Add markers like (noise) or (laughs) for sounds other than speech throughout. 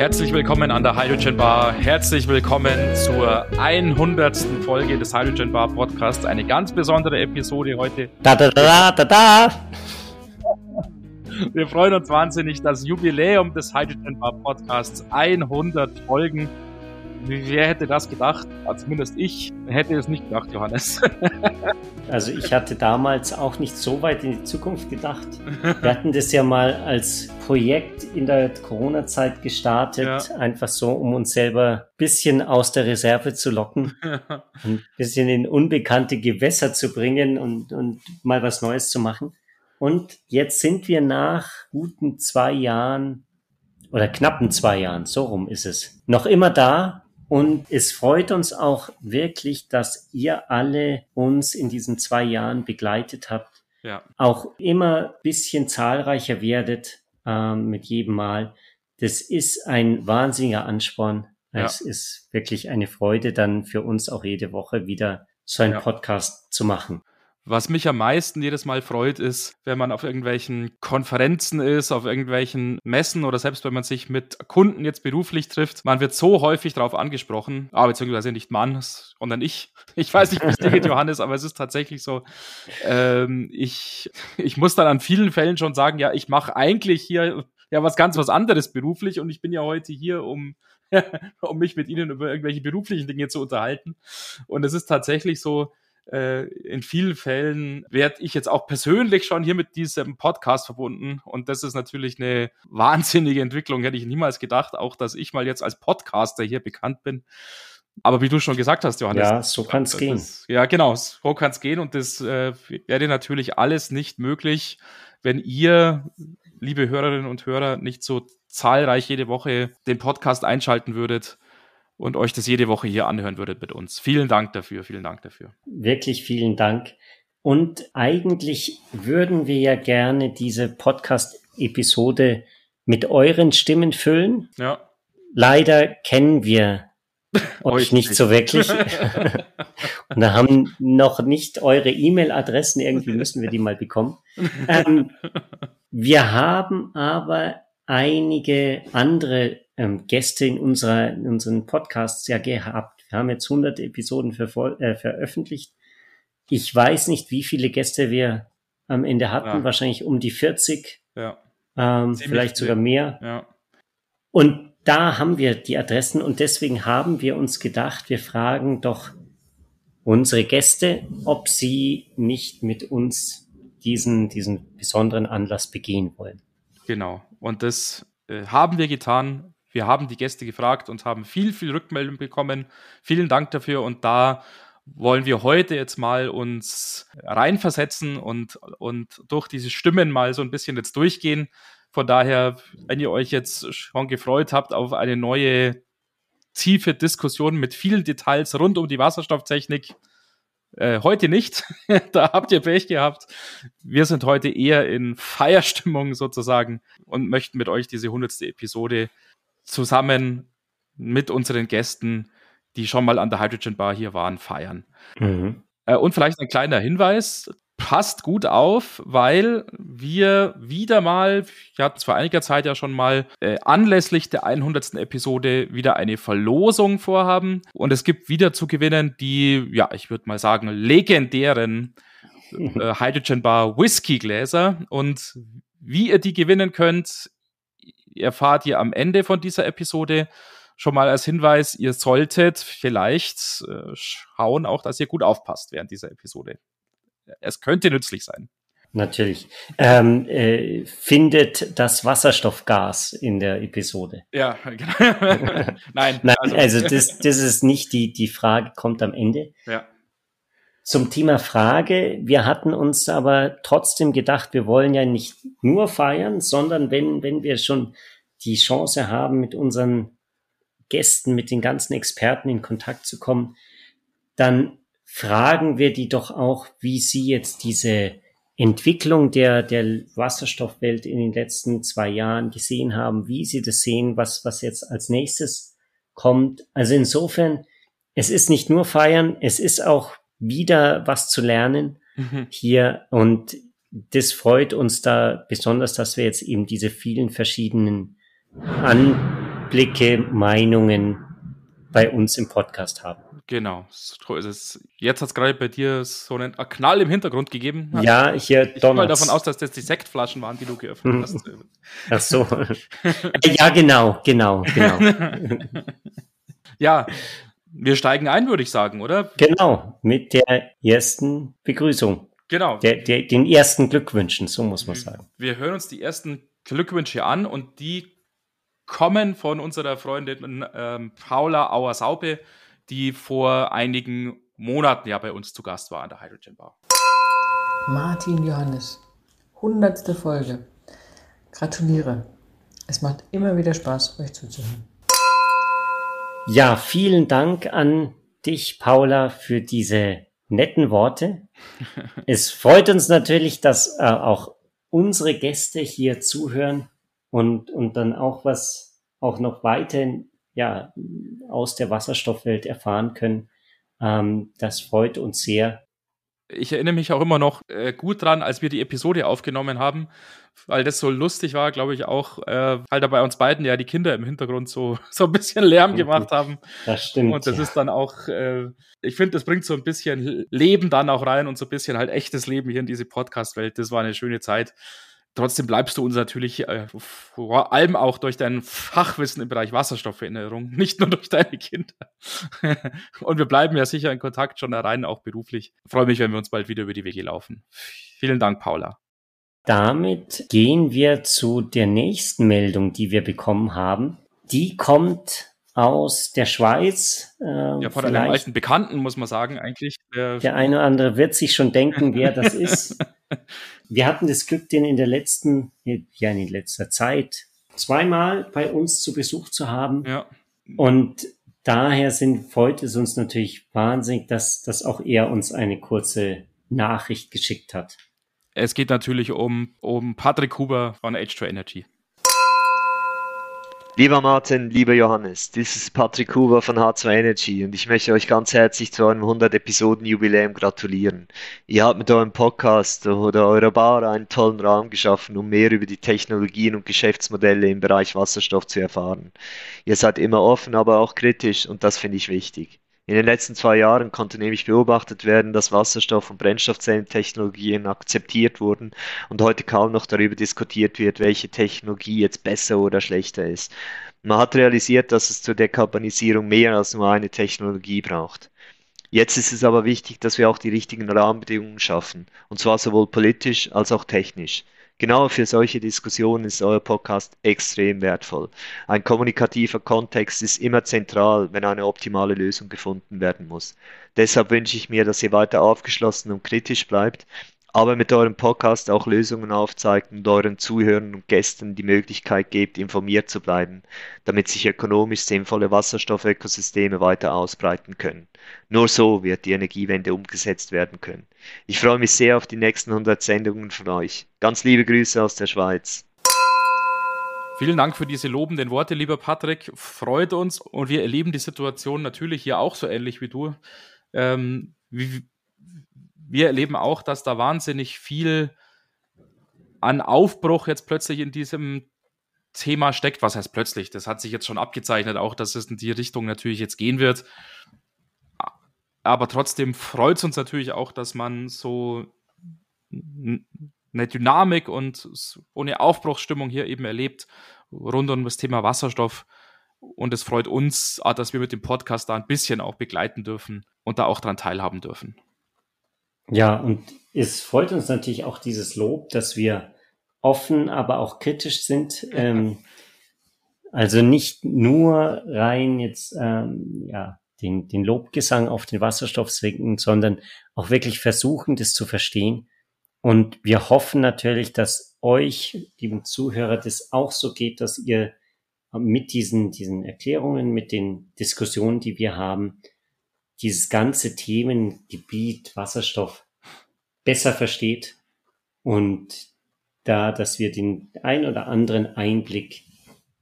Herzlich willkommen an der Hydrogen Bar. Herzlich willkommen zur 100. Folge des Hydrogen Bar Podcasts. Eine ganz besondere Episode heute. Da, da, da, da, da. Wir freuen uns wahnsinnig, das Jubiläum des Hydrogen Bar Podcasts 100 Folgen Wer hätte das gedacht? Zumindest ich hätte es nicht gedacht, Johannes. (laughs) also ich hatte damals auch nicht so weit in die Zukunft gedacht. Wir hatten das ja mal als Projekt in der Corona-Zeit gestartet, ja. einfach so, um uns selber ein bisschen aus der Reserve zu locken, (laughs) ein bisschen in unbekannte Gewässer zu bringen und, und mal was Neues zu machen. Und jetzt sind wir nach guten zwei Jahren oder knappen zwei Jahren, so rum ist es, noch immer da und es freut uns auch wirklich, dass ihr alle uns in diesen zwei Jahren begleitet habt. Ja. Auch immer bisschen zahlreicher werdet ähm, mit jedem Mal. Das ist ein wahnsinniger Ansporn. Ja. Es ist wirklich eine Freude, dann für uns auch jede Woche wieder so einen ja. Podcast zu machen. Was mich am meisten jedes Mal freut, ist, wenn man auf irgendwelchen Konferenzen ist, auf irgendwelchen Messen oder selbst wenn man sich mit Kunden jetzt beruflich trifft. Man wird so häufig darauf angesprochen, aber ah, beziehungsweise nicht man, sondern ich. (laughs) Ich weiß nicht, wie es dir geht, Johannes, aber es ist tatsächlich so. Ähm, ich, ich muss dann an vielen Fällen schon sagen, ja, ich mache eigentlich hier ja was ganz was anderes beruflich und ich bin ja heute hier, um (laughs) um mich mit Ihnen über irgendwelche beruflichen Dinge zu unterhalten. Und es ist tatsächlich so, äh, in vielen Fällen werde ich jetzt auch persönlich schon hier mit diesem Podcast verbunden. Und das ist natürlich eine wahnsinnige Entwicklung, hätte ich niemals gedacht, auch dass ich mal jetzt als Podcaster hier bekannt bin. Aber wie du schon gesagt hast, Johannes. Ja, so kann es gehen. ja, genau, so kann es gehen. Und das äh, wäre natürlich alles nicht möglich, wenn ihr, liebe Hörerinnen und Hörer, nicht so zahlreich jede Woche den Podcast einschalten würdet und euch das jede Woche hier anhören würdet mit uns. Vielen Dank dafür, vielen Dank dafür. Wirklich vielen Dank. Und eigentlich würden wir ja gerne diese Podcast-Episode mit euren Stimmen füllen. Ja. Leider kennen wir (laughs) euch nicht, nicht so wirklich. (laughs) und da haben noch nicht eure E-Mail-Adressen, irgendwie müssen wir die mal bekommen. Ähm, wir haben aber einige andere ähm, Gäste in, unserer, in unseren Podcasts ja gehabt. Wir haben jetzt 100 Episoden für, äh, veröffentlicht. Ich weiß nicht, wie viele Gäste wir am Ende hatten. Ja. Wahrscheinlich um die 40. Ja. Ähm, vielleicht sogar mehr. Ja. Und da haben wir die Adressen und deswegen haben wir uns gedacht, wir fragen doch unsere Gäste, ob sie nicht mit uns diesen, diesen besonderen Anlass begehen wollen. Genau. Und das äh, haben wir getan. Wir haben die Gäste gefragt und haben viel, viel Rückmeldung bekommen. Vielen Dank dafür. Und da wollen wir heute jetzt mal uns reinversetzen und, und durch diese Stimmen mal so ein bisschen jetzt durchgehen. Von daher, wenn ihr euch jetzt schon gefreut habt auf eine neue tiefe Diskussion mit vielen Details rund um die Wasserstofftechnik, äh, heute nicht. (laughs) da habt ihr Pech gehabt. Wir sind heute eher in Feierstimmung sozusagen und möchten mit euch diese hundertste Episode zusammen mit unseren Gästen, die schon mal an der Hydrogen Bar hier waren, feiern. Mhm. Äh, und vielleicht ein kleiner Hinweis passt gut auf, weil wir wieder mal, wir hatten es vor einiger Zeit ja schon mal, äh, anlässlich der 100. Episode wieder eine Verlosung vorhaben. Und es gibt wieder zu gewinnen die, ja, ich würde mal sagen, legendären (laughs) äh, Hydrogen Bar Whisky Gläser. Und wie ihr die gewinnen könnt, erfahrt ihr am Ende von dieser Episode. Schon mal als Hinweis, ihr solltet vielleicht äh, schauen auch, dass ihr gut aufpasst während dieser Episode es könnte nützlich sein. Natürlich. Ähm, äh, findet das Wasserstoffgas in der Episode? Ja, (laughs) genau. (laughs) Nein. Nein also, also das, das ist nicht die, die Frage, kommt am Ende. Ja. Zum Thema Frage, wir hatten uns aber trotzdem gedacht, wir wollen ja nicht nur feiern, sondern wenn, wenn wir schon die Chance haben, mit unseren Gästen, mit den ganzen Experten in Kontakt zu kommen, dann fragen wir die doch auch, wie sie jetzt diese Entwicklung der, der Wasserstoffwelt in den letzten zwei Jahren gesehen haben, wie sie das sehen, was, was jetzt als nächstes kommt. Also insofern, es ist nicht nur feiern, es ist auch wieder was zu lernen mhm. hier und das freut uns da besonders, dass wir jetzt eben diese vielen verschiedenen An Einblicke, Meinungen bei uns im Podcast haben. Genau, so ist es. Jetzt hat es gerade bei dir so einen Knall im Hintergrund gegeben. Ja, hier Ich gehe mal davon aus, dass das die Sektflaschen waren, die du geöffnet hast. (laughs) Ach so. (laughs) ja, genau, genau, genau. (laughs) ja, wir steigen ein, würde ich sagen, oder? Genau, mit der ersten Begrüßung. Genau. Der, der, den ersten Glückwünschen, so muss man sagen. Wir hören uns die ersten Glückwünsche an und die kommen von unserer Freundin ähm, Paula Auersaupe, die vor einigen Monaten ja bei uns zu Gast war an der Hydrogen Bar. Martin Johannes, hundertste Folge. Gratuliere. Es macht immer wieder Spaß, euch zuzuhören. Ja, vielen Dank an dich, Paula, für diese netten Worte. (laughs) es freut uns natürlich, dass äh, auch unsere Gäste hier zuhören und, und dann auch was auch noch weiter ja, aus der Wasserstoffwelt erfahren können. Ähm, das freut uns sehr. Ich erinnere mich auch immer noch äh, gut dran, als wir die Episode aufgenommen haben, weil das so lustig war, glaube ich auch, äh, weil da bei uns beiden ja die Kinder im Hintergrund so, (laughs) so ein bisschen Lärm gemacht haben. Das stimmt. Und das ja. ist dann auch, äh, ich finde, das bringt so ein bisschen Leben dann auch rein und so ein bisschen halt echtes Leben hier in diese Podcast-Welt. Das war eine schöne Zeit. Trotzdem bleibst du uns natürlich äh, vor allem auch durch dein Fachwissen im Bereich Wasserstofferinnerung, (laughs) nicht nur durch deine Kinder. (laughs) Und wir bleiben ja sicher in Kontakt, schon rein auch beruflich. Ich freue mich, wenn wir uns bald wieder über die Wege laufen. Vielen Dank, Paula. Damit gehen wir zu der nächsten Meldung, die wir bekommen haben. Die kommt aus der Schweiz. Äh, ja, von einem alten Bekannten, muss man sagen, eigentlich. Der, der eine oder andere wird sich schon denken, wer das ist. (laughs) Wir hatten das Glück, den in der letzten, ja, in letzter Zeit zweimal bei uns zu Besuch zu haben. Ja. Und daher sind, freut es uns natürlich wahnsinnig, dass, dass auch er uns eine kurze Nachricht geschickt hat. Es geht natürlich um, um Patrick Huber von H2 Energy. Lieber Martin, lieber Johannes, das ist Patrick Huber von H2 Energy und ich möchte euch ganz herzlich zu eurem 100 Episoden Jubiläum gratulieren. Ihr habt mit eurem Podcast oder eurer Bar einen tollen Raum geschaffen, um mehr über die Technologien und Geschäftsmodelle im Bereich Wasserstoff zu erfahren. Ihr seid immer offen, aber auch kritisch und das finde ich wichtig. In den letzten zwei Jahren konnte nämlich beobachtet werden, dass Wasserstoff- und Brennstoffzellentechnologien akzeptiert wurden und heute kaum noch darüber diskutiert wird, welche Technologie jetzt besser oder schlechter ist. Man hat realisiert, dass es zur Dekarbonisierung mehr als nur eine Technologie braucht. Jetzt ist es aber wichtig, dass wir auch die richtigen Rahmenbedingungen schaffen, und zwar sowohl politisch als auch technisch. Genau für solche Diskussionen ist euer Podcast extrem wertvoll. Ein kommunikativer Kontext ist immer zentral, wenn eine optimale Lösung gefunden werden muss. Deshalb wünsche ich mir, dass ihr weiter aufgeschlossen und kritisch bleibt, aber mit eurem Podcast auch Lösungen aufzeigt und euren Zuhörern und Gästen die Möglichkeit gebt, informiert zu bleiben, damit sich ökonomisch sinnvolle Wasserstoffökosysteme weiter ausbreiten können. Nur so wird die Energiewende umgesetzt werden können. Ich freue mich sehr auf die nächsten 100 Sendungen von euch. Ganz liebe Grüße aus der Schweiz. Vielen Dank für diese lobenden Worte, lieber Patrick. Freut uns und wir erleben die Situation natürlich hier auch so ähnlich wie du. Ähm, wie, wir erleben auch, dass da wahnsinnig viel an Aufbruch jetzt plötzlich in diesem Thema steckt. Was heißt plötzlich? Das hat sich jetzt schon abgezeichnet, auch dass es in die Richtung natürlich jetzt gehen wird. Aber trotzdem freut es uns natürlich auch, dass man so eine Dynamik und so eine Aufbruchsstimmung hier eben erlebt rund um das Thema Wasserstoff. Und es freut uns, dass wir mit dem Podcast da ein bisschen auch begleiten dürfen und da auch daran teilhaben dürfen. Ja, und es freut uns natürlich auch dieses Lob, dass wir offen, aber auch kritisch sind. Ähm, also nicht nur rein jetzt ähm, ja den, den Lobgesang auf den Wasserstoff singen, sondern auch wirklich versuchen, das zu verstehen. Und wir hoffen natürlich, dass euch, lieben Zuhörer, das auch so geht, dass ihr mit diesen, diesen Erklärungen, mit den Diskussionen, die wir haben, dieses ganze Themengebiet Wasserstoff besser versteht und da, dass wir den ein oder anderen Einblick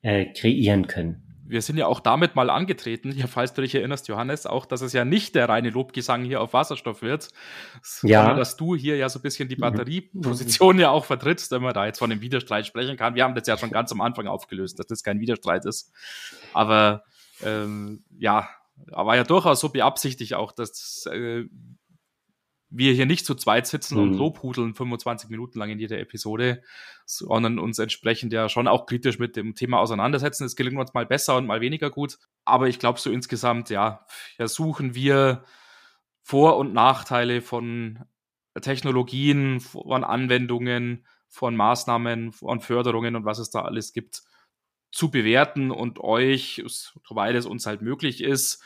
äh, kreieren können. wir sind ja auch damit mal angetreten, ja, falls du dich erinnerst, Johannes, auch, dass es ja nicht der reine Lobgesang hier auf Wasserstoff wird, ja. sondern dass du hier ja so ein bisschen die mhm. Batterieposition ja auch vertrittst, wenn man da jetzt von einem Widerstreit sprechen kann. Wir haben das ja schon ganz am Anfang aufgelöst, dass das kein Widerstreit ist. Aber ähm, ja, war ja durchaus so beabsichtigt auch, dass äh, wir hier nicht zu zweit sitzen mhm. und lobhudeln 25 Minuten lang in jeder Episode, sondern uns entsprechend ja schon auch kritisch mit dem Thema auseinandersetzen. Es gelingt uns mal besser und mal weniger gut. Aber ich glaube, so insgesamt, ja, versuchen wir Vor- und Nachteile von Technologien, von Anwendungen, von Maßnahmen, von Förderungen und was es da alles gibt, zu bewerten und euch, soweit es uns halt möglich ist,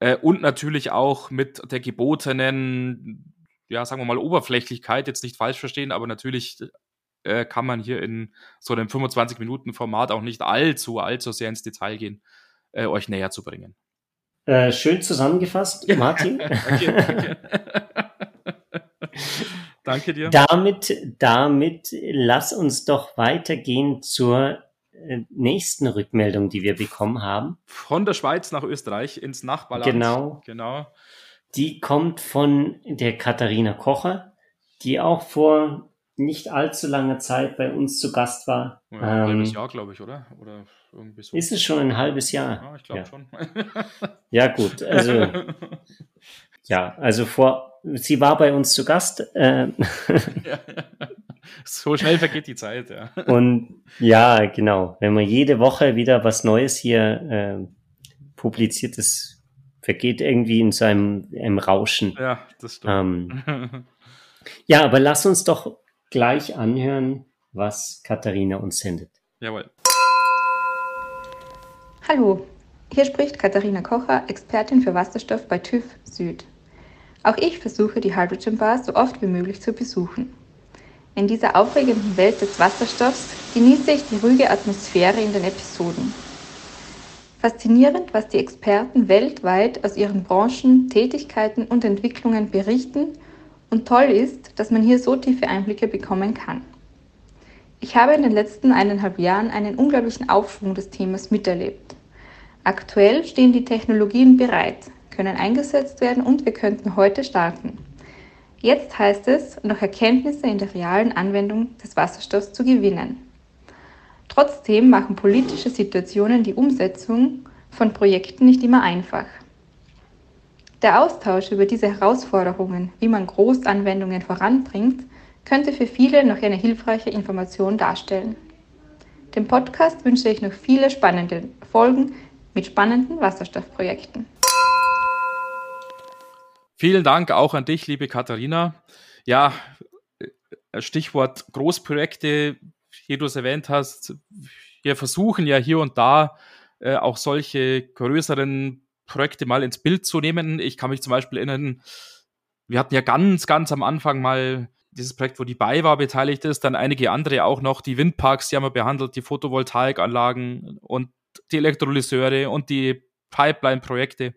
äh, und natürlich auch mit der gebotenen, ja, sagen wir mal, Oberflächlichkeit, jetzt nicht falsch verstehen, aber natürlich äh, kann man hier in so einem 25-Minuten-Format auch nicht allzu, allzu sehr ins Detail gehen, äh, euch näher zu bringen. Äh, schön zusammengefasst, Martin. (laughs) danke, danke. danke dir. Damit, damit lass uns doch weitergehen zur nächsten Rückmeldung, die wir bekommen haben. Von der Schweiz nach Österreich ins Nachbarland. Genau. Genau. Die kommt von der Katharina Kocher, die auch vor nicht allzu langer Zeit bei uns zu Gast war. Ja, ein ähm, halbes Jahr, glaube ich, oder? Oder irgendwie so. Ist es schon ein halbes Jahr? Ja, ich glaube ja. schon. ja, gut. Also, (laughs) ja, also vor, sie war bei uns zu Gast. Äh, ja, so schnell vergeht die Zeit, ja. Und ja, genau. Wenn man jede Woche wieder was Neues hier äh, publiziert, das vergeht irgendwie in so einem, einem Rauschen. Ja, das stimmt. Ähm, (laughs) ja, aber lass uns doch gleich anhören, was Katharina uns sendet. Jawohl. Hallo, hier spricht Katharina Kocher, Expertin für Wasserstoff bei TÜV Süd. Auch ich versuche die Hydrogen Bar so oft wie möglich zu besuchen. In dieser aufregenden Welt des Wasserstoffs genieße ich die ruhige Atmosphäre in den Episoden. Faszinierend, was die Experten weltweit aus ihren Branchen, Tätigkeiten und Entwicklungen berichten und toll ist, dass man hier so tiefe Einblicke bekommen kann. Ich habe in den letzten eineinhalb Jahren einen unglaublichen Aufschwung des Themas miterlebt. Aktuell stehen die Technologien bereit, können eingesetzt werden und wir könnten heute starten. Jetzt heißt es, noch Erkenntnisse in der realen Anwendung des Wasserstoffs zu gewinnen. Trotzdem machen politische Situationen die Umsetzung von Projekten nicht immer einfach. Der Austausch über diese Herausforderungen, wie man Großanwendungen voranbringt, könnte für viele noch eine hilfreiche Information darstellen. Dem Podcast wünsche ich noch viele spannende Folgen mit spannenden Wasserstoffprojekten. Vielen Dank auch an dich, liebe Katharina. Ja, äh, Stichwort Großprojekte, wie du es erwähnt hast. Wir versuchen ja hier und da äh, auch solche größeren Projekte mal ins Bild zu nehmen. Ich kann mich zum Beispiel erinnern, wir hatten ja ganz, ganz am Anfang mal dieses Projekt, wo die BayWa beteiligt ist, dann einige andere auch noch, die Windparks, die haben wir behandelt, die Photovoltaikanlagen und die Elektrolyseure und die Pipeline-Projekte.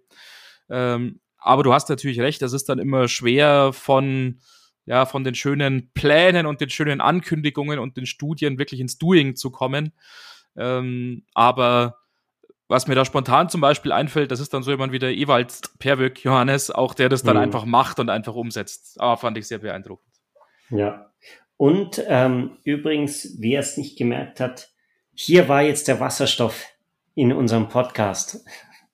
Ähm, aber du hast natürlich recht, das ist dann immer schwer von, ja, von den schönen Plänen und den schönen Ankündigungen und den Studien wirklich ins Doing zu kommen. Ähm, aber was mir da spontan zum Beispiel einfällt, das ist dann so jemand wie der Ewald Perwöck Johannes, auch der das dann mhm. einfach macht und einfach umsetzt. Aber fand ich sehr beeindruckend. Ja. Und ähm, übrigens, wer es nicht gemerkt hat, hier war jetzt der Wasserstoff in unserem Podcast.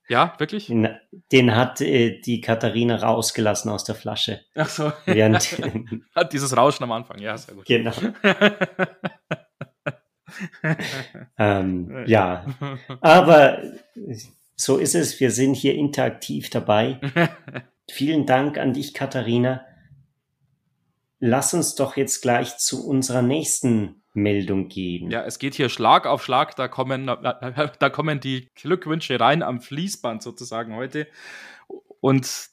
Ja, wirklich? Den, den hat äh, die Katharina rausgelassen aus der Flasche. Ach so. Während, (laughs) hat dieses Rauschen am Anfang, ja, sehr gut. Genau. (laughs) ähm, ja, aber so ist es. Wir sind hier interaktiv dabei. (laughs) Vielen Dank an dich, Katharina. Lass uns doch jetzt gleich zu unserer nächsten Meldung geben. Ja, es geht hier Schlag auf Schlag, da kommen, da kommen die Glückwünsche rein am Fließband sozusagen heute. Und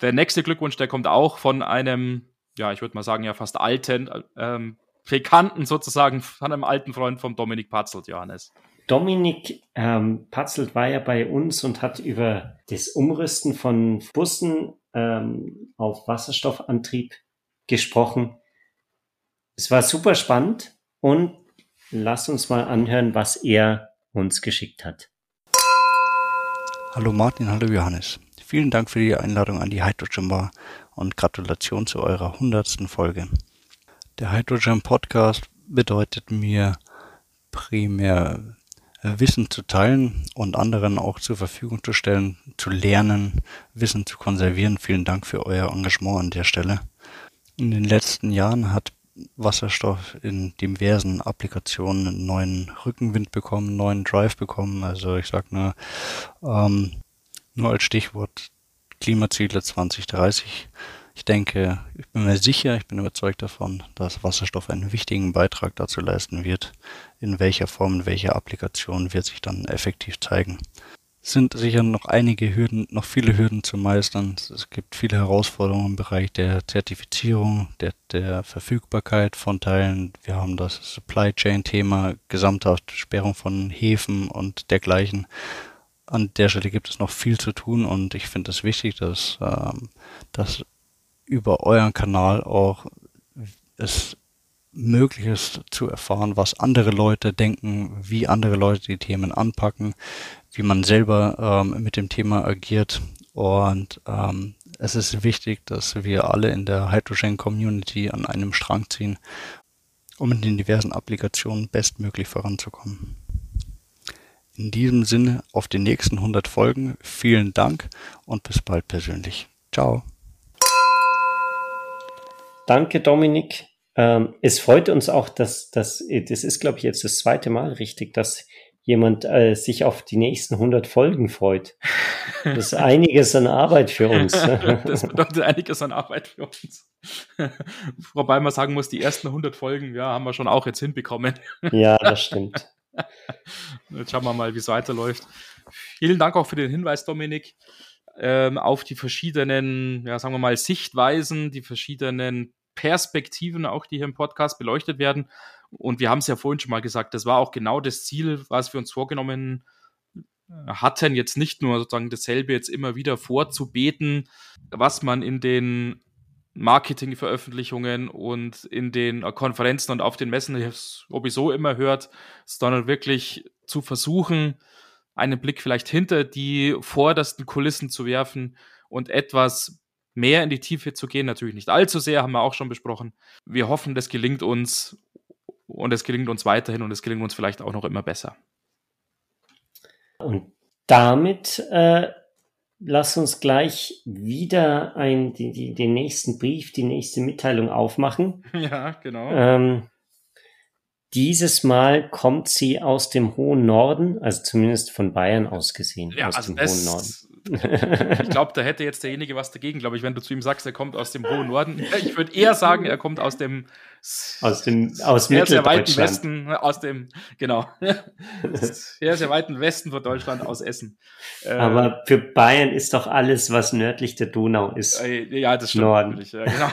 der nächste Glückwunsch, der kommt auch von einem, ja, ich würde mal sagen, ja, fast alten, ähm, Bekannten sozusagen, von einem alten Freund von Dominik Patzelt, Johannes. Dominik ähm, Patzelt war ja bei uns und hat über das Umrüsten von Bussen ähm, auf Wasserstoffantrieb gesprochen. Es war super spannend und lass uns mal anhören, was er uns geschickt hat. Hallo Martin, hallo Johannes. Vielen Dank für die Einladung an die Hydrogen Bar und Gratulation zu eurer hundertsten Folge. Der Hydrogen Podcast bedeutet mir primär äh, Wissen zu teilen und anderen auch zur Verfügung zu stellen, zu lernen, Wissen zu konservieren. Vielen Dank für euer Engagement an der Stelle. In den letzten Jahren hat Wasserstoff in diversen Applikationen einen neuen Rückenwind bekommen, einen neuen Drive bekommen. Also ich sag nur, ähm, nur als Stichwort Klimaziele 2030. Ich denke, ich bin mir sicher, ich bin überzeugt davon, dass Wasserstoff einen wichtigen Beitrag dazu leisten wird. In welcher Form, in welcher Applikation wird sich dann effektiv zeigen sind sicher noch einige Hürden, noch viele Hürden zu meistern. Es gibt viele Herausforderungen im Bereich der Zertifizierung, der, der Verfügbarkeit von Teilen. Wir haben das Supply Chain Thema, gesamthaft Sperrung von Häfen und dergleichen. An der Stelle gibt es noch viel zu tun und ich finde es wichtig, dass, ähm, dass über euren Kanal auch es möglich ist zu erfahren, was andere Leute denken, wie andere Leute die Themen anpacken, wie man selber ähm, mit dem Thema agiert. Und ähm, es ist wichtig, dass wir alle in der Hydrogen Community an einem Strang ziehen, um in den diversen Applikationen bestmöglich voranzukommen. In diesem Sinne auf die nächsten 100 Folgen. Vielen Dank und bis bald persönlich. Ciao. Danke, Dominik. Ähm, es freut uns auch, dass das, das ist, glaube ich, jetzt das zweite Mal richtig, dass jemand äh, sich auf die nächsten 100 Folgen freut. Das ist (laughs) einiges an Arbeit für uns. (laughs) das bedeutet einiges an Arbeit für uns. (laughs) Wobei man sagen muss, die ersten 100 Folgen, ja, haben wir schon auch jetzt hinbekommen. ja, das stimmt. Jetzt schauen wir mal, wie es weiterläuft. Vielen Dank auch für den Hinweis, Dominik, ähm, auf die verschiedenen, ja, sagen wir mal, Sichtweisen, die verschiedenen Perspektiven auch, die hier im Podcast beleuchtet werden. Und wir haben es ja vorhin schon mal gesagt, das war auch genau das Ziel, was wir uns vorgenommen hatten, jetzt nicht nur sozusagen dasselbe jetzt immer wieder vorzubeten, was man in den Marketingveröffentlichungen und in den Konferenzen und auf den Messen sowieso immer hört, sondern wirklich zu versuchen, einen Blick vielleicht hinter die vordersten Kulissen zu werfen und etwas mehr in die Tiefe zu gehen. Natürlich nicht allzu sehr, haben wir auch schon besprochen. Wir hoffen, das gelingt uns und es gelingt uns weiterhin und es gelingt uns vielleicht auch noch immer besser. Und damit äh, lass uns gleich wieder ein, die, die, den nächsten Brief, die nächste Mitteilung aufmachen. (laughs) Ja, genau. Ähm, dieses Mal kommt sie aus dem hohen Norden, also zumindest von Bayern aus gesehen, ja, aus also dem hohen Norden ich glaube, da hätte jetzt derjenige was dagegen, glaube ich, wenn du zu ihm sagst, er kommt aus dem hohen Norden. Ich würde eher sagen, er kommt aus dem aus dem (laughs) aus sehr, sehr weiten Westen, aus dem genau (laughs) (laughs) sehr sehr weiten Westen von Deutschland aus Essen. Äh, Aber für Bayern ist doch alles, was nördlich der Donau ist. Äh, ja, das stimmt Norden. Ja, genau.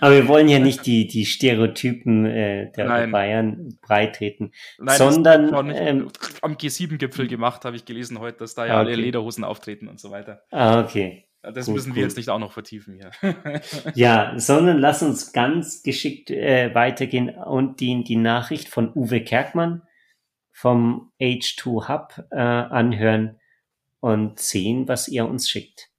Aber wir wollen ja nicht die die Stereotypen äh, der Nein. Bayern breitreten, Nein, sondern ähm, am G7-Gipfel gemacht, habe ich gelesen heute, dass da ja okay. alle Lederhosen auftreten und so weiter. Ah, okay. Das gut, müssen wir gut. jetzt nicht auch noch vertiefen hier. (laughs) ja, sondern lass uns ganz geschickt äh, weitergehen und die, die Nachricht von Uwe Kerkmann vom H2 Hub äh, anhören und sehen, was ihr uns schickt.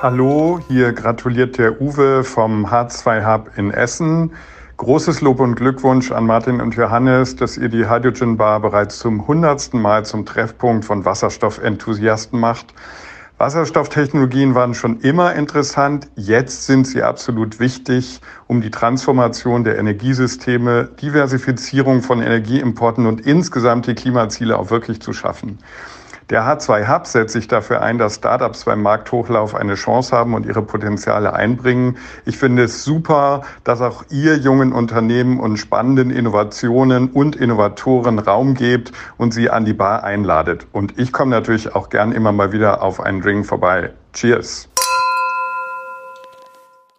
Hallo, hier gratuliert der Uwe vom H2 Hub in Essen. Großes Lob und Glückwunsch an Martin und Johannes, dass ihr die Hydrogen Bar bereits zum hundertsten Mal zum Treffpunkt von Wasserstoffenthusiasten macht. Wasserstofftechnologien waren schon immer interessant. Jetzt sind sie absolut wichtig, um die Transformation der Energiesysteme, Diversifizierung von Energieimporten und insgesamt die Klimaziele auch wirklich zu schaffen. Der H2 Hub setzt sich dafür ein, dass Startups beim Markthochlauf eine Chance haben und ihre Potenziale einbringen. Ich finde es super, dass auch ihr jungen Unternehmen und spannenden Innovationen und Innovatoren Raum gebt und sie an die Bar einladet. Und ich komme natürlich auch gern immer mal wieder auf einen Drink vorbei. Cheers!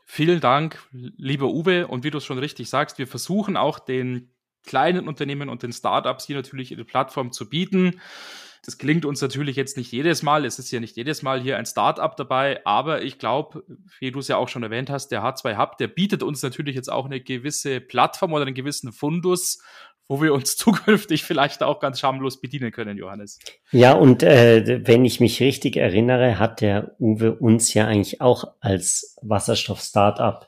Vielen Dank, lieber Uwe. Und wie du es schon richtig sagst, wir versuchen auch den kleinen Unternehmen und den Startups hier natürlich eine Plattform zu bieten. Das gelingt uns natürlich jetzt nicht jedes Mal. Es ist ja nicht jedes Mal hier ein Startup dabei, aber ich glaube, wie du es ja auch schon erwähnt hast, der H2 Hub, der bietet uns natürlich jetzt auch eine gewisse Plattform oder einen gewissen Fundus wo wir uns (laughs) zukünftig vielleicht auch ganz schamlos bedienen können, Johannes. Ja, und äh, wenn ich mich richtig erinnere, hat der Uwe uns ja eigentlich auch als Wasserstoff-Startup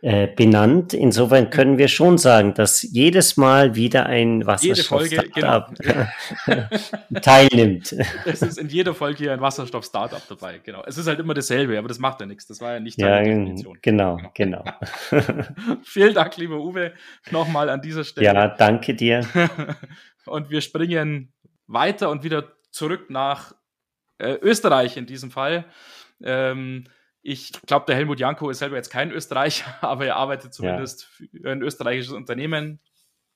äh, benannt. Insofern können wir schon sagen, dass jedes Mal wieder ein Wasserstoff-Startup genau. (laughs) teilnimmt. Es ist in jeder Folge hier ein Wasserstoff-Startup dabei, genau. Es ist halt immer dasselbe, aber das macht ja nichts. Das war ja nicht deine ja, Definition. Genau, genau. (laughs) Vielen Dank, lieber Uwe, nochmal an dieser Stelle. Ja, danke dir. (laughs) und wir springen weiter und wieder zurück nach äh, Österreich in diesem Fall. Ähm, ich glaube, der Helmut Janko ist selber jetzt kein Österreicher, (laughs) aber er arbeitet zumindest ja. für ein österreichisches Unternehmen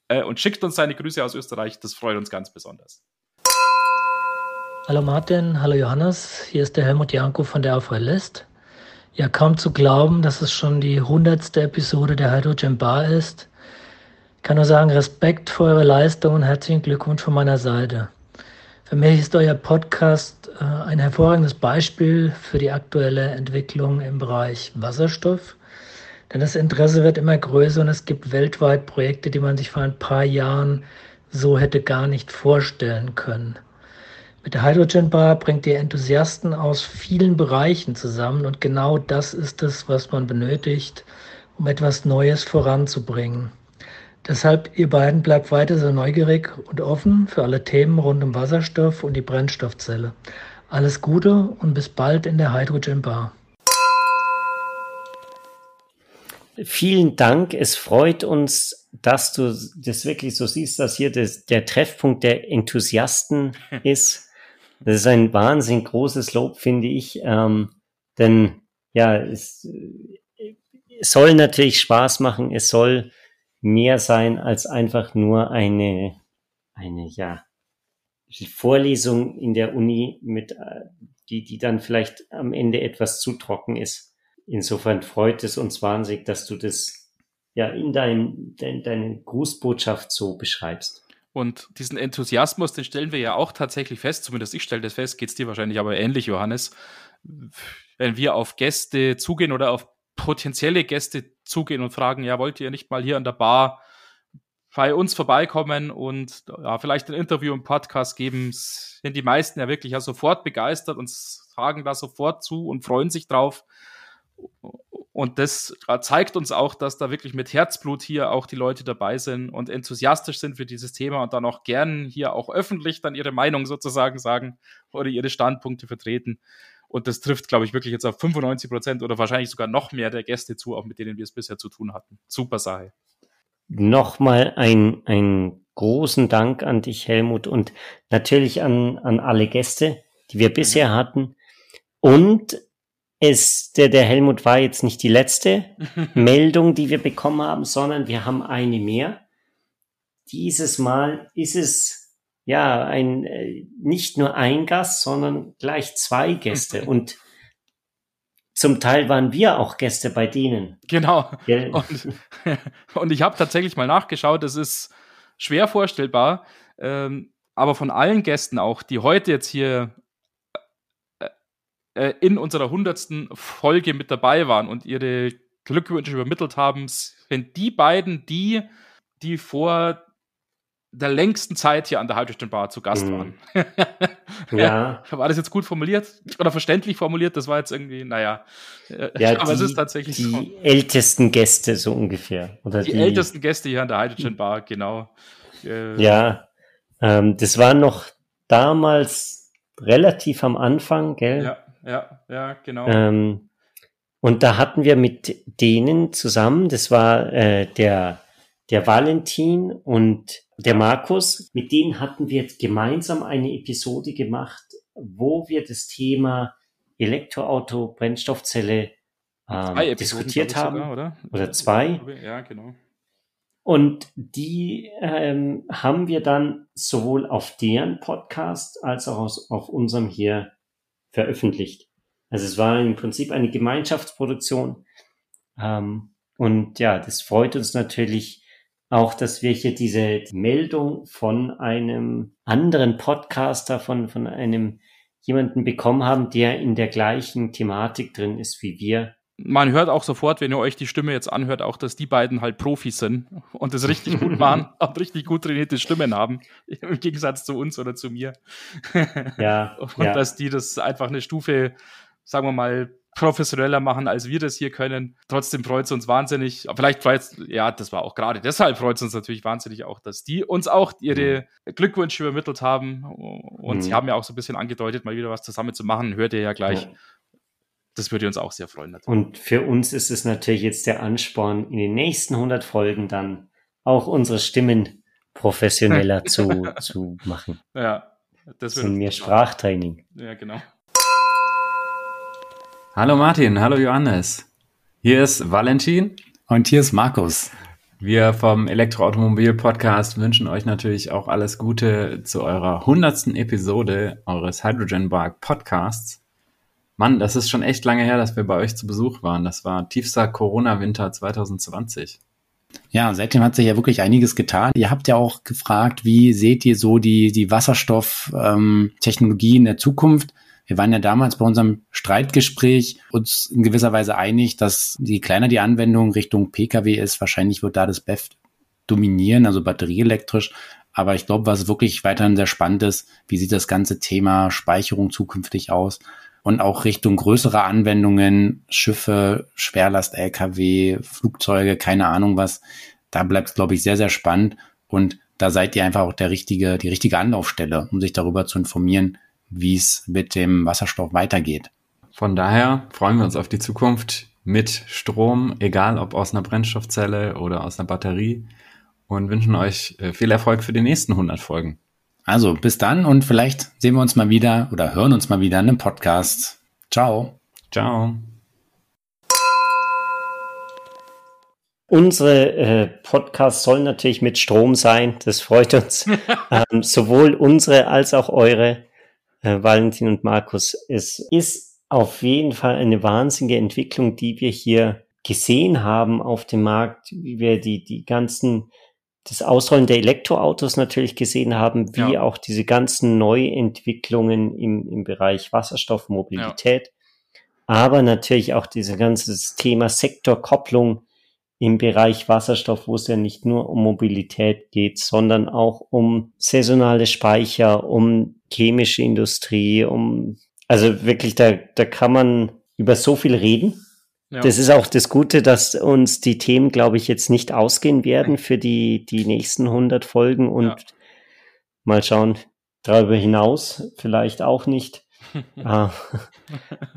äh, und schickt uns seine Grüße aus Österreich. Das freut uns ganz besonders. Hallo Martin, hallo Johannes, hier ist der Helmut Janko von der AVL List. Ja, kaum zu glauben, dass es schon die hundertste Episode der Hydrogen Bar ist. Ich kann nur sagen, Respekt für eure Leistung und herzlichen Glückwunsch von meiner Seite. Für mich ist euer Podcast äh, ein hervorragendes Beispiel für die aktuelle Entwicklung im Bereich Wasserstoff. Denn das Interesse wird immer größer und es gibt weltweit Projekte, die man sich vor ein paar Jahren so hätte gar nicht vorstellen können. Mit der Hydrogen Bar bringt ihr Enthusiasten aus vielen Bereichen zusammen und genau das ist es, was man benötigt, um etwas Neues voranzubringen. Deshalb, ihr beiden bleibt weiter so neugierig und offen für alle Themen rund um Wasserstoff und die Brennstoffzelle. Alles Gute und bis bald in der Hydrogen Bar. Vielen Dank. Es freut uns, dass du das wirklich so siehst, dass hier das, der Treffpunkt der Enthusiasten (laughs) ist. Das ist ein wahnsinnig großes Lob, finde ich. Ähm, denn ja, es, es soll natürlich Spaß machen. Es soll mehr sein als einfach nur eine, eine, ja, Vorlesung in der Uni mit, äh, die, die dann vielleicht am Ende etwas zu trocken ist. Insofern freut es uns wahnsinnig, dass du das ja in deinem, dein, deine Grußbotschaft so beschreibst. Und diesen Enthusiasmus, den stellen wir ja auch tatsächlich fest, zumindest ich stelle das fest, geht es dir wahrscheinlich aber ähnlich, Johannes. Wenn wir auf Gäste zugehen oder auf potenzielle Gäste zugehen und fragen, ja, wollt ihr nicht mal hier an der Bar bei uns vorbeikommen und ja, vielleicht ein Interview im Podcast geben, sind die meisten ja wirklich ja sofort begeistert und sagen da sofort zu und freuen sich drauf. Und das zeigt uns auch, dass da wirklich mit Herzblut hier auch die Leute dabei sind und enthusiastisch sind für dieses Thema und dann auch gern hier auch öffentlich dann ihre Meinung sozusagen sagen oder ihre Standpunkte vertreten. Und das trifft, glaube ich, wirklich jetzt auf 95 Prozent oder wahrscheinlich sogar noch mehr der Gäste zu, auch mit denen wir es bisher zu tun hatten. Super Sache. Nochmal ein, ein großen Dank an dich, Helmut, und natürlich an, an alle Gäste, die wir bisher hatten. Und es, der, der Helmut war jetzt nicht die letzte (laughs) Meldung, die wir bekommen haben, sondern wir haben eine mehr. Dieses Mal ist es ja, ein, äh, nicht nur ein Gast, sondern gleich zwei Gäste. Und zum Teil waren wir auch Gäste bei denen. Genau. Und, (laughs) und, ich habe tatsächlich mal nachgeschaut, es ist schwer vorstellbar, ähm, aber von allen Gästen auch, die heute jetzt hier äh, äh in unserer hundertsten Folge mit dabei waren und ihre Glückwünsche übermittelt haben, sind die beiden die, die vor der längsten Zeit hier an der Hydrogen Bar zu Gast mhm. waren. ja. (laughs) War das jetzt gut formuliert oder verständlich formuliert? Das war jetzt irgendwie, naja. Ja, (laughs) aber die, es ist tatsächlich die so. ältesten Gäste so ungefähr. Oder die, die ältesten Gäste hier an der Hydrogen Bar, genau. Äh, ja, ähm, das war noch damals relativ am Anfang, gell? Ja, ja, ja, genau. Ähm, und da hatten wir mit denen zusammen, das war äh, der, der Valentin und der Markus, mit denen hatten wir gemeinsam eine Episode gemacht, wo wir das Thema Elektroauto, Brennstoffzelle ähm, diskutiert haben. Sogar, oder? oder zwei. Ja, genau. Und die ähm, haben wir dann sowohl auf deren Podcast als auch aus, auf unserem hier veröffentlicht. Also es war im Prinzip eine Gemeinschaftsproduktion. Ähm, und ja, das freut uns natürlich auch, dass wir hier diese Meldung von einem anderen Podcaster, von, von einem jemanden bekommen haben, der in der gleichen Thematik drin ist wie wir. man hört auch sofort, wenn ihr euch die Stimme jetzt anhört, auch, dass die beiden halt Profis sind und das richtig gut machen (laughs) und richtig gut trainierte Stimmen haben, im Gegensatz zu uns oder zu mir. Ja. (laughs) und ja. dass die das einfach eine Stufe, sagen wir mal, professioneller machen, als wir das hier können. Trotzdem freut es uns wahnsinnig. Vielleicht freut ja, das war auch gerade deshalb freut es uns natürlich wahnsinnig auch, dass die uns auch ihre mhm. Glückwünsche übermittelt haben. Und mhm. sie haben ja auch so ein bisschen angedeutet, mal wieder was zusammen zu machen. Hört ihr ja gleich. Ja. Das würde uns auch sehr freuen. Natürlich. Und für uns ist es natürlich jetzt der Ansporn, in den nächsten 100 Folgen dann auch unsere Stimmen professioneller (laughs) zu, zu machen. Ja, das wird. Und mehr Sprachtraining. Ja, genau. Hallo Martin, hallo Johannes. Hier ist Valentin. Und hier ist Markus. Wir vom Elektroautomobil-Podcast wünschen euch natürlich auch alles Gute zu eurer hundertsten Episode eures Hydrogen Bark Podcasts. Mann, das ist schon echt lange her, dass wir bei euch zu Besuch waren. Das war tiefster Corona-Winter 2020. Ja, seitdem hat sich ja wirklich einiges getan. Ihr habt ja auch gefragt, wie seht ihr so die, die Wasserstofftechnologie ähm, in der Zukunft? Wir waren ja damals bei unserem Streitgespräch uns in gewisser Weise einig, dass je kleiner die Anwendung Richtung Pkw ist, wahrscheinlich wird da das BEF dominieren, also batterieelektrisch. Aber ich glaube, was wirklich weiterhin sehr spannend ist, wie sieht das ganze Thema Speicherung zukünftig aus? Und auch Richtung größere Anwendungen, Schiffe, Schwerlast, Lkw, Flugzeuge, keine Ahnung was. Da bleibt es, glaube ich, sehr, sehr spannend. Und da seid ihr einfach auch der richtige, die richtige Anlaufstelle, um sich darüber zu informieren, wie es mit dem Wasserstoff weitergeht. Von daher freuen wir uns auf die Zukunft mit Strom, egal ob aus einer Brennstoffzelle oder aus einer Batterie und wünschen euch äh, viel Erfolg für die nächsten 100 Folgen. Also bis dann und vielleicht sehen wir uns mal wieder oder hören uns mal wieder in einem Podcast. Ciao. Ciao. Unsere äh, Podcasts sollen natürlich mit Strom sein. Das freut uns. (laughs) ähm, sowohl unsere als auch eure äh, Valentin und Markus. Es ist auf jeden Fall eine wahnsinnige Entwicklung, die wir hier gesehen haben auf dem Markt, wie wir die, die ganzen, das Ausrollen der Elektroautos natürlich gesehen haben, wie ja. auch diese ganzen Neuentwicklungen im, im Bereich Wasserstoffmobilität, ja. aber natürlich auch dieses ganze Thema Sektorkopplung im Bereich Wasserstoff, wo es ja nicht nur um Mobilität geht, sondern auch um saisonale Speicher, um chemische Industrie, um, also wirklich, da, da kann man über so viel reden. Ja. Das ist auch das Gute, dass uns die Themen, glaube ich, jetzt nicht ausgehen werden für die, die nächsten 100 Folgen und ja. mal schauen, darüber hinaus vielleicht auch nicht. (laughs) ah.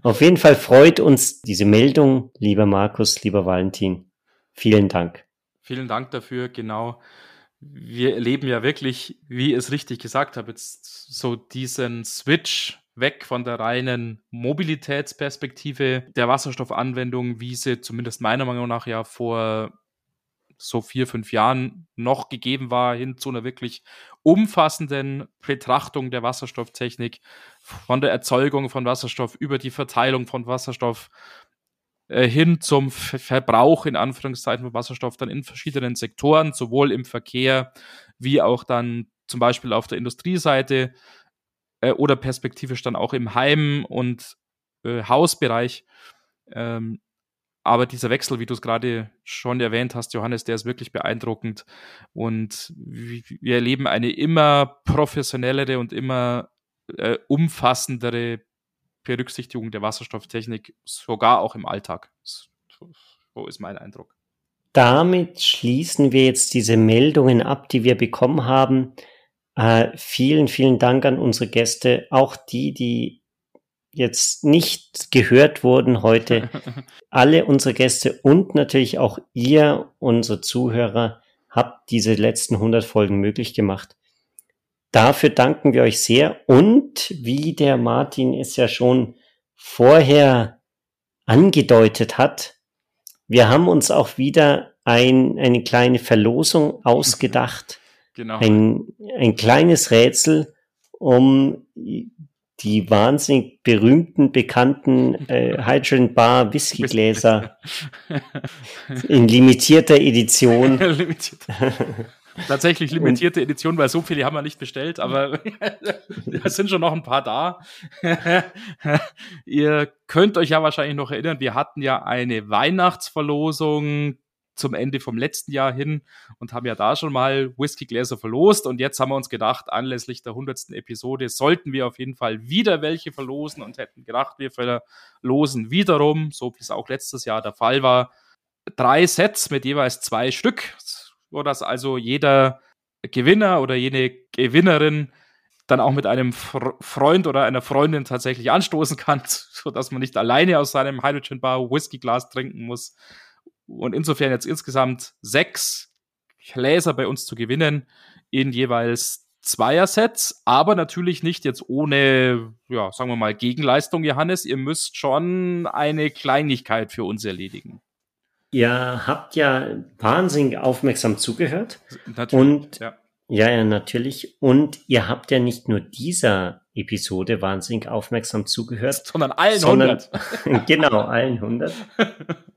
Auf jeden Fall freut uns diese Meldung, lieber Markus, lieber Valentin. Vielen Dank. Vielen Dank dafür, genau. Wir erleben ja wirklich, wie ich es richtig gesagt habe, jetzt so diesen Switch weg von der reinen Mobilitätsperspektive der Wasserstoffanwendung, wie sie zumindest meiner Meinung nach ja vor so vier, fünf Jahren noch gegeben war, hin zu einer wirklich umfassenden Betrachtung der Wasserstofftechnik, von der Erzeugung von Wasserstoff über die Verteilung von Wasserstoff hin zum Verbrauch in Anführungszeichen von Wasserstoff dann in verschiedenen Sektoren, sowohl im Verkehr wie auch dann zum Beispiel auf der Industrieseite äh, oder perspektivisch dann auch im Heim- und äh, Hausbereich. Ähm, aber dieser Wechsel, wie du es gerade schon erwähnt hast, Johannes, der ist wirklich beeindruckend. Und wir erleben eine immer professionellere und immer äh, umfassendere Berücksichtigung der Wasserstofftechnik sogar auch im Alltag. So ist mein Eindruck. Damit schließen wir jetzt diese Meldungen ab, die wir bekommen haben. Äh, vielen, vielen Dank an unsere Gäste, auch die, die jetzt nicht gehört wurden heute. (laughs) Alle unsere Gäste und natürlich auch ihr, unsere Zuhörer, habt diese letzten 100 Folgen möglich gemacht. Dafür danken wir euch sehr. Und wie der Martin es ja schon vorher angedeutet hat, wir haben uns auch wieder ein, eine kleine Verlosung ausgedacht. Genau. Ein, ein kleines Rätsel, um die wahnsinnig berühmten, bekannten äh, (laughs) Hydrogen Bar Whiskygläser (laughs) in limitierter Edition (laughs) tatsächlich limitierte Edition, weil so viele haben wir nicht bestellt, aber (laughs) (laughs) es sind schon noch ein paar da. (laughs) Ihr könnt euch ja wahrscheinlich noch erinnern, wir hatten ja eine Weihnachtsverlosung zum Ende vom letzten Jahr hin und haben ja da schon mal Whiskygläser verlost und jetzt haben wir uns gedacht, anlässlich der 100. Episode sollten wir auf jeden Fall wieder welche verlosen und hätten gedacht, wir verlosen wiederum, so wie es auch letztes Jahr der Fall war, drei Sets mit jeweils zwei Stück, sodass also jeder Gewinner oder jene Gewinnerin dann auch mit einem Freund oder einer Freundin tatsächlich anstoßen kann, (laughs) sodass man nicht alleine aus seinem Hydrogen Bar Whiskyglas trinken muss, und insofern jetzt insgesamt sechs Gläser bei uns zu gewinnen in jeweils Zweier-Sets, aber natürlich nicht jetzt ohne, ja, sagen wir mal, Gegenleistung, Johannes. Ihr müsst schon eine Kleinigkeit für uns erledigen. Ihr habt ja wahnsinnig aufmerksam zugehört. Natürlich, und ja. Ja, ja, natürlich. Und ihr habt ja nicht nur dieser Episode wahnsinnig aufmerksam zugehört, sondern allen sondern, 100. (laughs) genau, allen 100.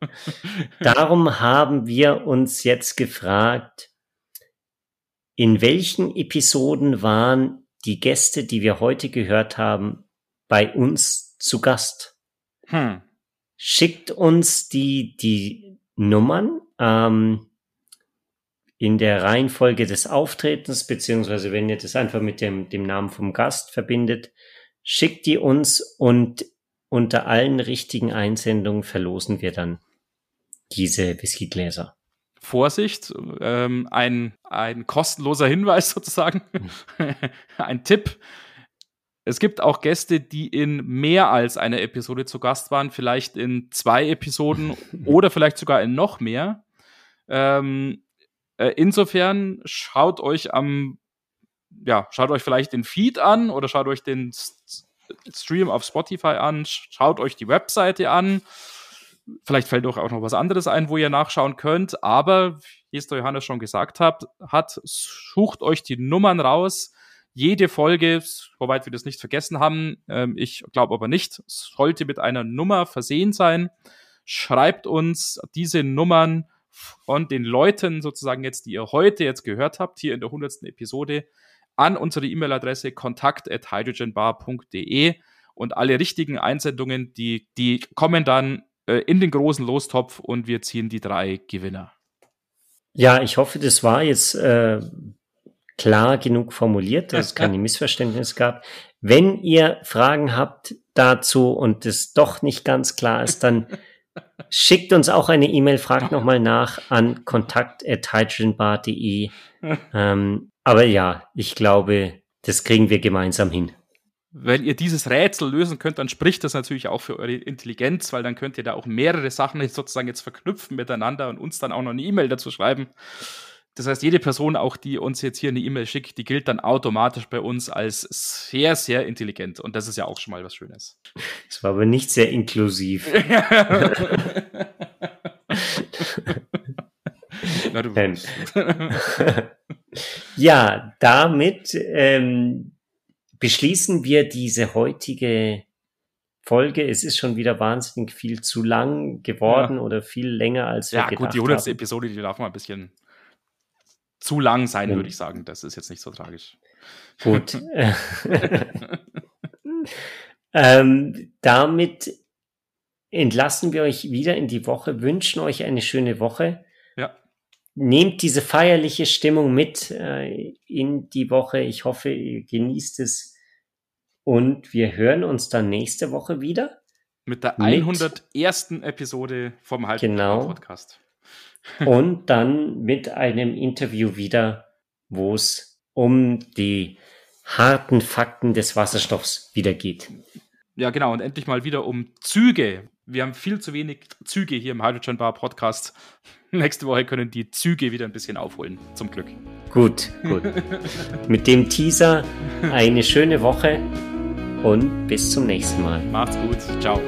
(laughs) Darum haben wir uns jetzt gefragt, in welchen Episoden waren die Gäste, die wir heute gehört haben, bei uns zu Gast? Hm. Schickt uns die, die Nummern. Ähm, in der Reihenfolge des Auftretens, beziehungsweise wenn ihr das einfach mit dem, dem Namen vom Gast verbindet, schickt die uns und unter allen richtigen Einsendungen verlosen wir dann diese Whiskygläser. Vorsicht, ähm, ein, ein kostenloser Hinweis (laughs) sozusagen, ein Tipp. Es gibt auch Gäste, die in mehr als einer Episode zu Gast waren, vielleicht in zwei Episoden (laughs) oder vielleicht sogar in noch mehr. Ähm, äh, insofern schaut euch am, ja, schaut euch vielleicht den Feed an oder schaut euch den Stream auf Spotify an, schaut euch die Webseite an. Vielleicht fällt euch auch noch was anderes ein, wo ihr nachschauen könnt. Aber, wie es der Johannes schon gesagt hat, hat, sucht euch die Nummern raus. Jede Folge, soweit wir das nicht vergessen haben, ähm, ich glaube aber nicht, sollte mit einer Nummer versehen sein. Schreibt uns diese Nummern von den Leuten sozusagen jetzt, die ihr heute jetzt gehört habt, hier in der 100. Episode, an unsere E-Mail-Adresse kontakt.hydrogenbar.de und alle richtigen Einsendungen, die, die kommen dann äh, in den großen Lostopf und wir ziehen die drei Gewinner. Ja, ich hoffe, das war jetzt äh, klar genug formuliert, dass es keine (laughs) Missverständnisse gab. Wenn ihr Fragen habt dazu und es doch nicht ganz klar ist, dann (laughs) Schickt uns auch eine E-Mail, fragt nochmal nach an kontakt.hydrogenbar.de. (laughs) ähm, aber ja, ich glaube, das kriegen wir gemeinsam hin. Wenn ihr dieses Rätsel lösen könnt, dann spricht das natürlich auch für eure Intelligenz, weil dann könnt ihr da auch mehrere Sachen sozusagen jetzt verknüpfen miteinander und uns dann auch noch eine E-Mail dazu schreiben. Das heißt, jede Person, auch die uns jetzt hier eine E-Mail schickt, die gilt dann automatisch bei uns als sehr, sehr intelligent. Und das ist ja auch schon mal was Schönes. Das war aber nicht sehr inklusiv. (laughs) Na, du (laughs) ja, damit ähm, beschließen wir diese heutige Folge. Es ist schon wieder wahnsinnig viel zu lang geworden ja. oder viel länger als wir ja, gedacht haben. Ja, gut, die 100. Episode, die darf mal ein bisschen zu lang sein, ja. würde ich sagen. Das ist jetzt nicht so tragisch. Gut. (laughs) (laughs) ähm, damit entlassen wir euch wieder in die Woche, wünschen euch eine schöne Woche. Ja. Nehmt diese feierliche Stimmung mit äh, in die Woche. Ich hoffe, ihr genießt es. Und wir hören uns dann nächste Woche wieder. Mit der 101. Mit, Episode vom Halbfinale genau. (laughs) Und dann mit einem Interview wieder, wo es um die harten Fakten des Wasserstoffs wieder geht. Ja, genau. Und endlich mal wieder um Züge. Wir haben viel zu wenig Züge hier im Hydrogen Bar Podcast. (laughs) Nächste Woche können die Züge wieder ein bisschen aufholen, zum Glück. Gut, gut. (laughs) Mit dem Teaser eine schöne Woche und bis zum nächsten Mal. Macht's gut. Ciao.